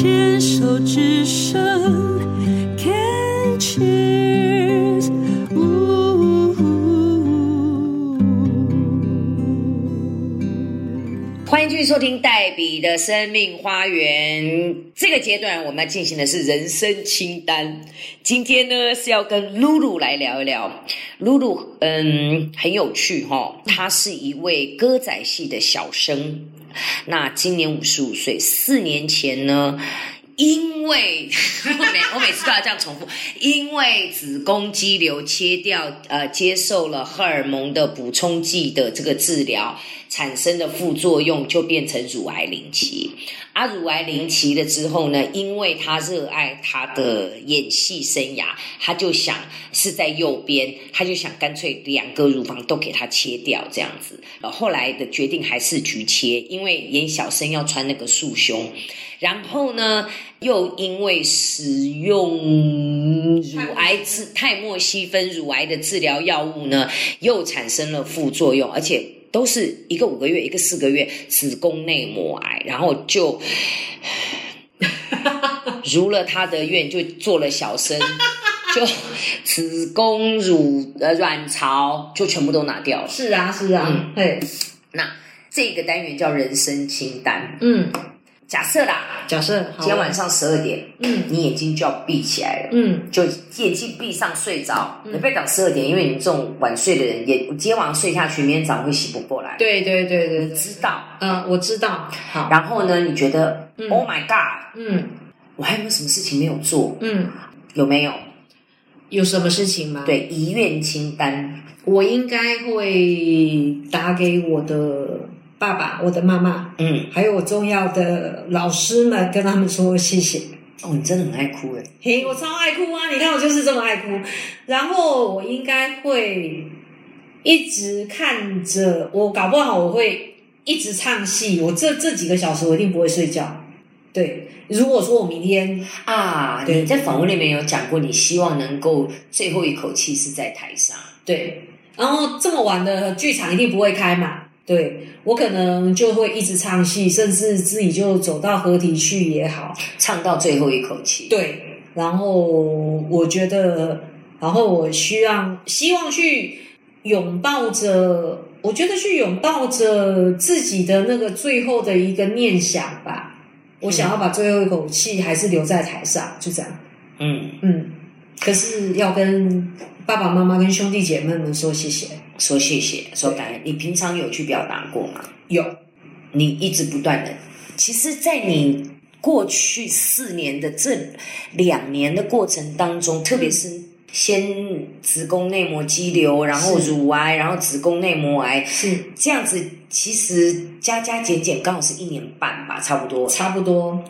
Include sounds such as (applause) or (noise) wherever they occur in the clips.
牵手之声。收听黛比的生命花园。这个阶段我们要进行的是人生清单。今天呢是要跟露露来聊一聊。露露，嗯，很有趣哈、她是一位歌仔戏的小生。那今年五十五岁，四年前呢，因为我每 (laughs) 我每次都要这样重复，因为子宫肌瘤切掉，呃，接受了荷尔蒙的补充剂的这个治疗，产生的副作用就变成乳癌零期。啊，乳癌零期了之后呢，因为他热爱他的演戏生涯，他就想是在右边，他就想干脆两个乳房都给他切掉这样子。呃后来的决定还是局切，因为演小生要穿那个束胸。然后呢，又因为使用乳癌治泰莫西芬乳癌的治疗药物呢，又产生了副作用，而且都是一个五个月，一个四个月，子宫内膜癌，然后就 (laughs) 如了他的愿，就做了小生，(laughs) 就子宫乳呃卵巢就全部都拿掉了。是啊，是啊嗯，对，那这个单元叫人生清单。嗯，假设啦，假设今天晚，上十二点，嗯你眼睛就要闭起来了。嗯就眼睛闭上睡着，你不要讲十二点，因为你这种晚睡的人，也今天晚上睡下去，明天早上会醒不过来。，对对对对你，知道。嗯，我知道，好，然后呢，你觉得、嗯 Oh my God，嗯我还有没有什么事情没有做？嗯，有没有？有什么事情吗？，对，遗愿清单。我应该会打给我的爸爸、我的妈妈，嗯，还有我重要的老师们，跟他们说谢谢。哦，你真的很爱哭哎。嘿，我超爱哭啊！你看我就是这么爱哭。然后我应该会一直看着，我搞不好我会一直唱戏。我这这几个小时我一定不会睡觉。对，如果说我明天啊，你在访问里面有讲过，你希望能够最后一口气是在台上。对，然后这么晚的剧场一定不会开嘛。对我可能就会一直唱戏，甚至自己就走到合体去也好。唱到最后一口气。对，然后我觉得，然后我希望希望去拥抱着，我觉得去拥抱着自己的那个最后的一个念想吧。我想要把最后一口气还是留在台上，就这样。嗯，嗯，可是要跟爸爸妈妈跟兄弟姐妹们说谢谢。说谢谢，说感恩。你平常有去表达过吗？有，你一直不断的，其实，在你过去四年的这两年的过程当中，特别是先子宫内膜肌瘤，然后乳癌，然后子宫内膜癌，是这样子，其实加加减减刚好是一年半吧，差不多。差不多。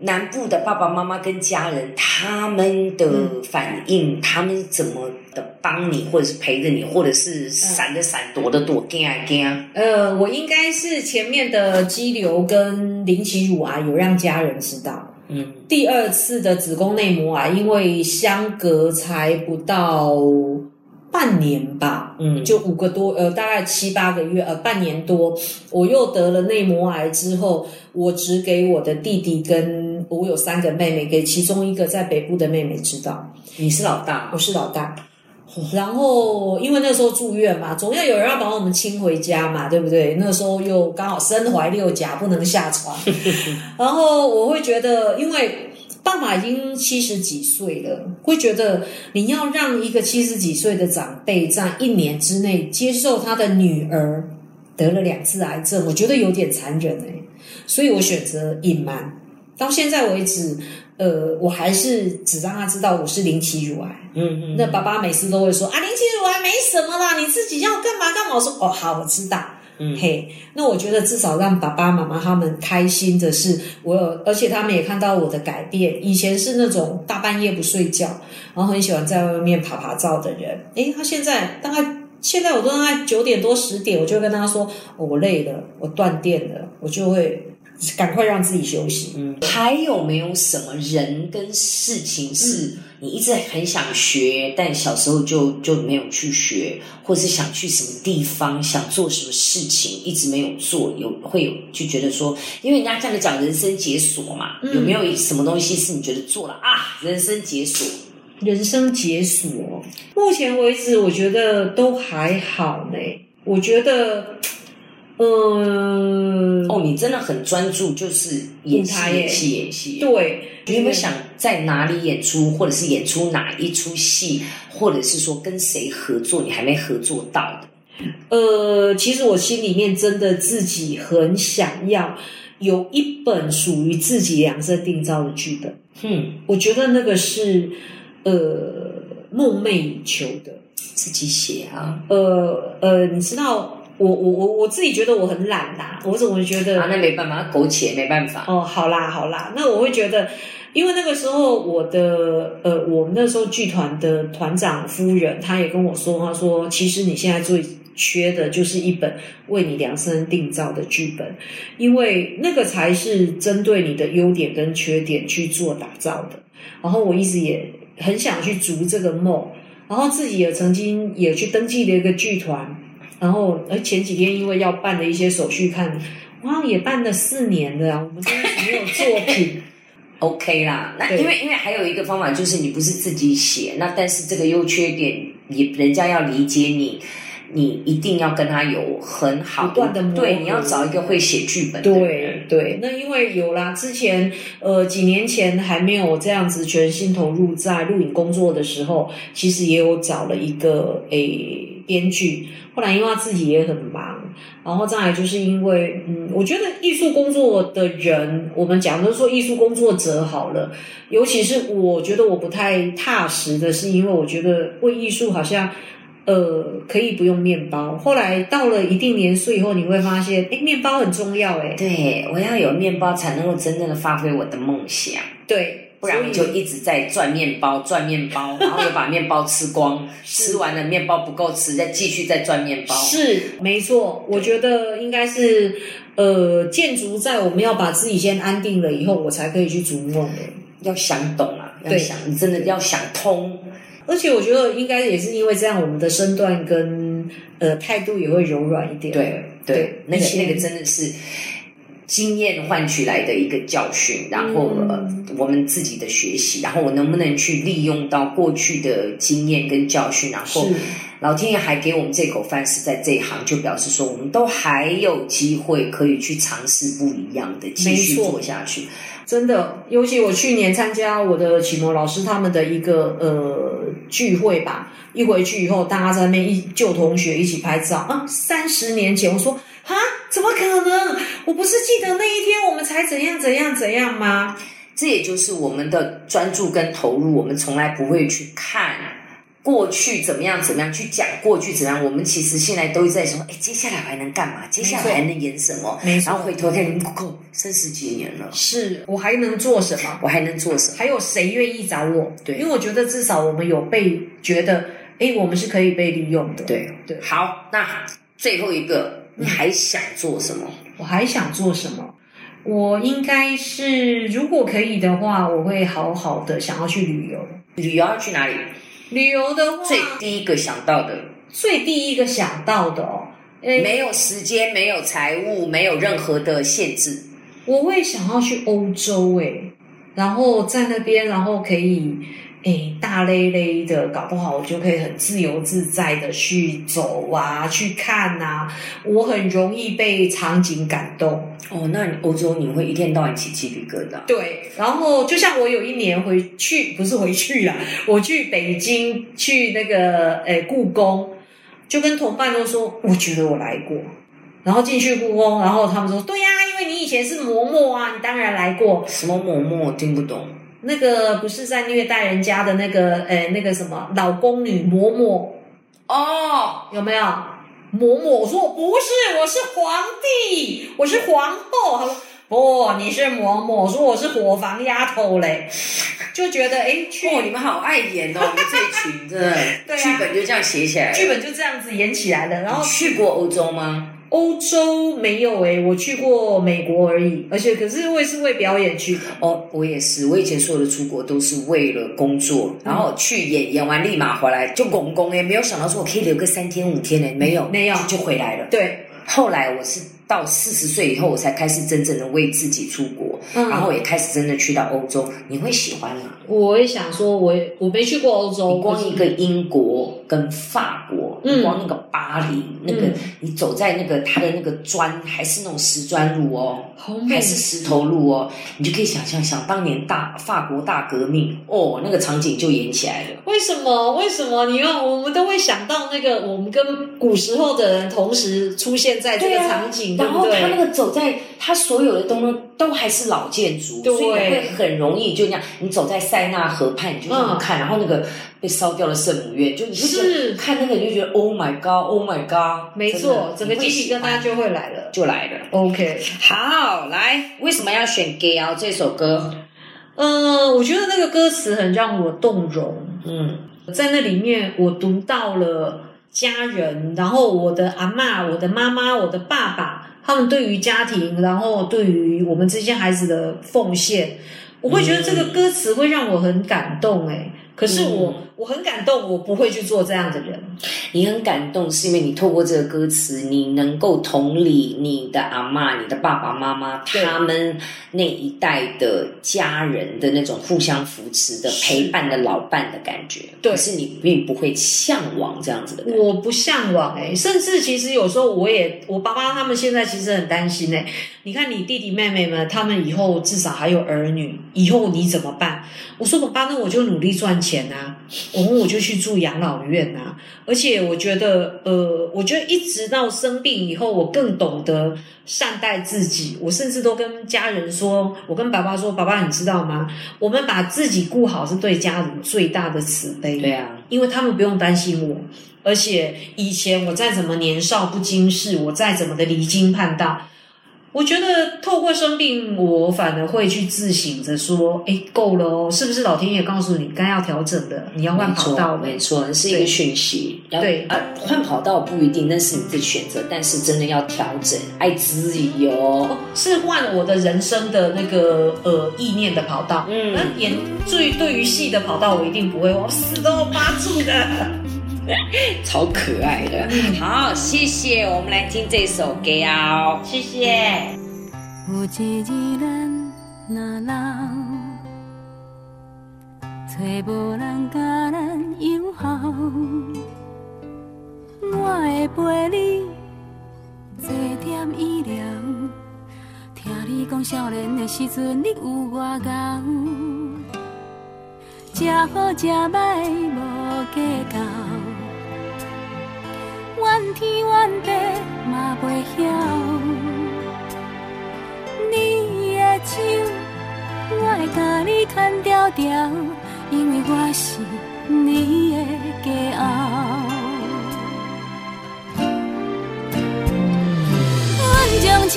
南部的爸爸妈妈跟家人，他们的反应，他们怎么的帮你，或者是陪着你，或者是闪的闪，躲的躲，惊啊惊啊。呃，我应该是前面的肌瘤跟零期乳癌有让家人知道。嗯第二次的子宫内膜癌，因为相隔才不到半年吧，嗯，就五个多呃，大概七八个月呃，半年多，我又得了内膜癌之后，我只给我的弟弟跟我有三个妹妹，给其中一个在北部的妹妹知道，你是老大我是老大。(laughs) 然后因为那时候住院嘛，总要有人要把我们亲回家嘛，对不对？那时候又刚好身怀六甲，不能下床。(laughs) 然后我会觉得，因为爸爸已经七十几岁了，会觉得你要让一个七十几岁的长辈在一年之内接受他的女儿得了两次癌症，我觉得有点残忍哎、所以我选择隐瞒。到现在为止，呃，我还是只让他知道我是零期乳癌。嗯嗯，那爸爸每次都会说啊，零期乳癌没什么啦，你自己要干嘛干嘛。我说哦，好，我知道。嗯嘿，那我觉得至少让爸爸妈妈他们开心的是，我有，而且他们也看到我的改变。以前是那种大半夜不睡觉，然后很喜欢在外面爬爬照的人。诶，他现在大概现在我都大概九点多十点，我就跟他说、哦我累了，我断电了，我就会赶快让自己休息。嗯，还有没有什么人跟事情是你一直很想学，但小时候就就没有去学，或是想去什么地方，想做什么事情，一直没有做，有会有就觉得说，因为人家这样讲人生解锁嘛，有没有什么东西是你觉得做了啊，人生解锁？人生解锁，目前为止我觉得都还好呢。我觉得，嗯，哦，你真的很专注，就是演戏，演戏，演戏。对，你有没有想在哪里演出，或者是演出哪一出戏，或者是说跟谁合作，你还没合作到的？呃，其实我心里面真的自己很想要有一本属于自己量身定造的剧本。嗯，我觉得那个是呃梦寐以求的。自己写啊。呃呃，你知道，我我我我自己觉得我很懒啦，我怎么觉得？啊，那没办法，苟且没办法。哦，好啦好啦，那我会觉得，因为那个时候我的呃，我们那时候剧团的团长夫人，她也跟我说，她说其实你现在最缺的就是一本为你量身定造的剧本，因为那个才是针对你的优点跟缺点去做打造的。然后我一直也很想去逐这个梦，然后自己也曾经也去登记了一个剧团，然后而前几天因为要办的一些手续看。哇，也办了四年了啊！我们真的没有作品，(laughs) OK 啦，那对因为因为还有一个方法就是你不是自己写，那但是这个优缺点也人家要理解你，你一定要跟他有很好不断地磨合对，你要找一个会写剧本的人。对对。那因为有啦，之前呃几年前还没有这样子全心投入在录影工作的时候，其实也有找了一个诶编剧，后来因为他自己也很忙，然后再来就是因为嗯，我觉得艺术工作的人，我们讲的说艺术工作者好了，尤其是我觉得我不太踏实的是，因为我觉得为艺术好像。呃，可以不用面包。后来到了一定年岁以后，你会发现，哎，面包很重要，哎，对，我要有面包才能够真正的发挥我的梦想，对，不然我就一直在赚面包，赚面包，然后又把面包吃光，(laughs) 吃完了面包不够吃，再继续再赚面包。是没错。我觉得应该是，呃，建筑在我们要把自己先安定了以后，我才可以去逐梦的。要想懂啊，要想，你真的要想通。而且我觉得应该也是因为这样，我们的身段跟呃态度也会柔软一点。对对对，那个那个真的是经验换取来的一个教训，然后、嗯。呃我们自己的学习，然后我能不能去利用到过去的经验跟教训，然后老天爷还给我们这口饭是在这一行，就表示说我们都还有机会可以去尝试不一样的，继续做下去。真的，尤其我去年参加我的启蒙老师他们的一个呃聚会吧，一回去以后，大家在那边一旧同学一起拍照啊，三十年前我说啊，怎么可能？我不是记得那一天我们才怎样怎样怎样吗？这也就是我们的专注跟投入，我们从来不会去看过去怎么样怎么样，去讲过去怎么样。我们其实现在都在说，哎，接下来我还能干嘛？接下来还能演什么？没错然后回头看，够三十几年了，是我还能做什么？我还能做什么？还有谁愿意找我？对因为我觉得至少我们有被觉得，哎，我们是可以被利用的。对对好，那最后一个，你还想做什么？我还想做什么？我应该是，如果可以的话，我会好好的想要去旅游。旅游要去哪里？旅游的话，最第一个想到的，最第一个想到的哦，诶，没有时间，没有财务，没有任何的限制。我会想要去欧洲诶，然后在那边，然后可以诶大咧咧的，搞不好我就可以很自由自在的去走啊，去看啊。我很容易被场景感动。哦，那你欧洲你会一天到晚起鸡皮疙瘩？对，然后就像我有一年回去，不是回去啦，我去北京去那个诶故宫，就跟同伴都说，我觉得我来过。然后进去故宫，然后他们说，对呀、因为你以前是嬷嬷啊，你当然来过。什么嬷嬷我听不懂。那个不是在虐待人家的那个，呃，那个什么老宫女嬷嬷哦，有没有？嬷嬷，我说我不是，我是皇帝，我是皇后。他说不，你是嬷嬷。我说我是伙房丫头嘞，就觉得哎，去哦，你们好爱演哦，你们这群真的，(laughs) 对啊剧本就这样写起来了。剧本就这样子演起来了。然后去过欧洲吗？欧洲没有诶、我去过美国而已，而且可是我也是为表演去的。哦，我也是，我以前所有的出国都是为了工作，然后去演演完立马回来就拱拱诶，没有想到说我可以留个三天五天诶，没有没有就就回来了。对，后来我是到四十岁以后，我才开始真正的为自己出国，嗯然后也开始真的去到欧洲。你会喜欢吗？我也想说我也我没去过欧洲，你光一个英国跟法国，嗯你光那个巴黎，那个嗯你走在那个它的那个砖，还是那种石砖路哦，还是石头路哦，你就可以想象，想当年大法国大革命哦，那个场景就演起来了。为什么？为什么？你看，我们都会想到那个，我们跟古时候的人同时出现在这个场景，然后他那？个走在他所有的东西都还是老建筑，对所以你会很容易就那样，你走在塞纳河畔，你就这样嗯看，然后那个被烧掉的圣母院，就你就是看那个你就觉得 Oh my God，Oh my God，没错，整个鸡皮疙瘩就就会来了。就来了。OK，好，来，为什么要选《Gay 啊》这首歌？嗯，我觉得那个歌词很让我动容，嗯，在那里面我读到了家人，然后我的阿嬷、我的妈妈、我的爸爸，他们对于家庭，然后对于我们这些孩子的奉献，我会觉得这个歌词会让我很感动。哎，可是我、我很感动，我不会去做这样的人。你很感动，是因为你透过这个歌词，你能够同理你的阿嬷、你的爸爸妈妈对他们那一代的家人的那种互相扶持的陪伴的老伴的感觉。对可是你并不会向往这样子的感觉。我不向往哎、甚至其实有时候我也，我爸妈他们现在其实很担心哎、你看你弟弟妹妹们，他们以后至少还有儿女，以后你怎么办？我说爸爸，那我就努力赚钱啊，我我就去住养老院啊。而且我觉得，呃，我觉得一直到生病以后，我更懂得善待自己。我甚至都跟家人说，我跟爸爸说，爸爸，你知道吗？我们把自己顾好是对家人最大的慈悲。对啊，因为他们不用担心我，而且以前我再怎么年少不经事，我再怎么的离经叛道，我觉得透过生病，我反而会去自省着说：“哎，够了哦，是不是老天爷告诉你该要调整的，你要换跑道了？”没错，是一个讯息。要对啊，换跑道不一定，那是你自己选择，但是真的要调整，爱自由。哦，是换我的人生的那个呃意念的跑道。嗯那演最对于戏的跑道，我一定不会，我死都要扒住的。(laughs) 超可爱的。好，谢谢，我们来听这首《Gay 啊》。谢谢。有一日咱若老，找无人甲咱友好，我会陪你坐点医疗。听你讲少年的时阵，你有偌高，食好食歹无计较，怨天怨地嘛袂晓。你的手，我会甲你牵条条，因为我是你的骄傲。阮将青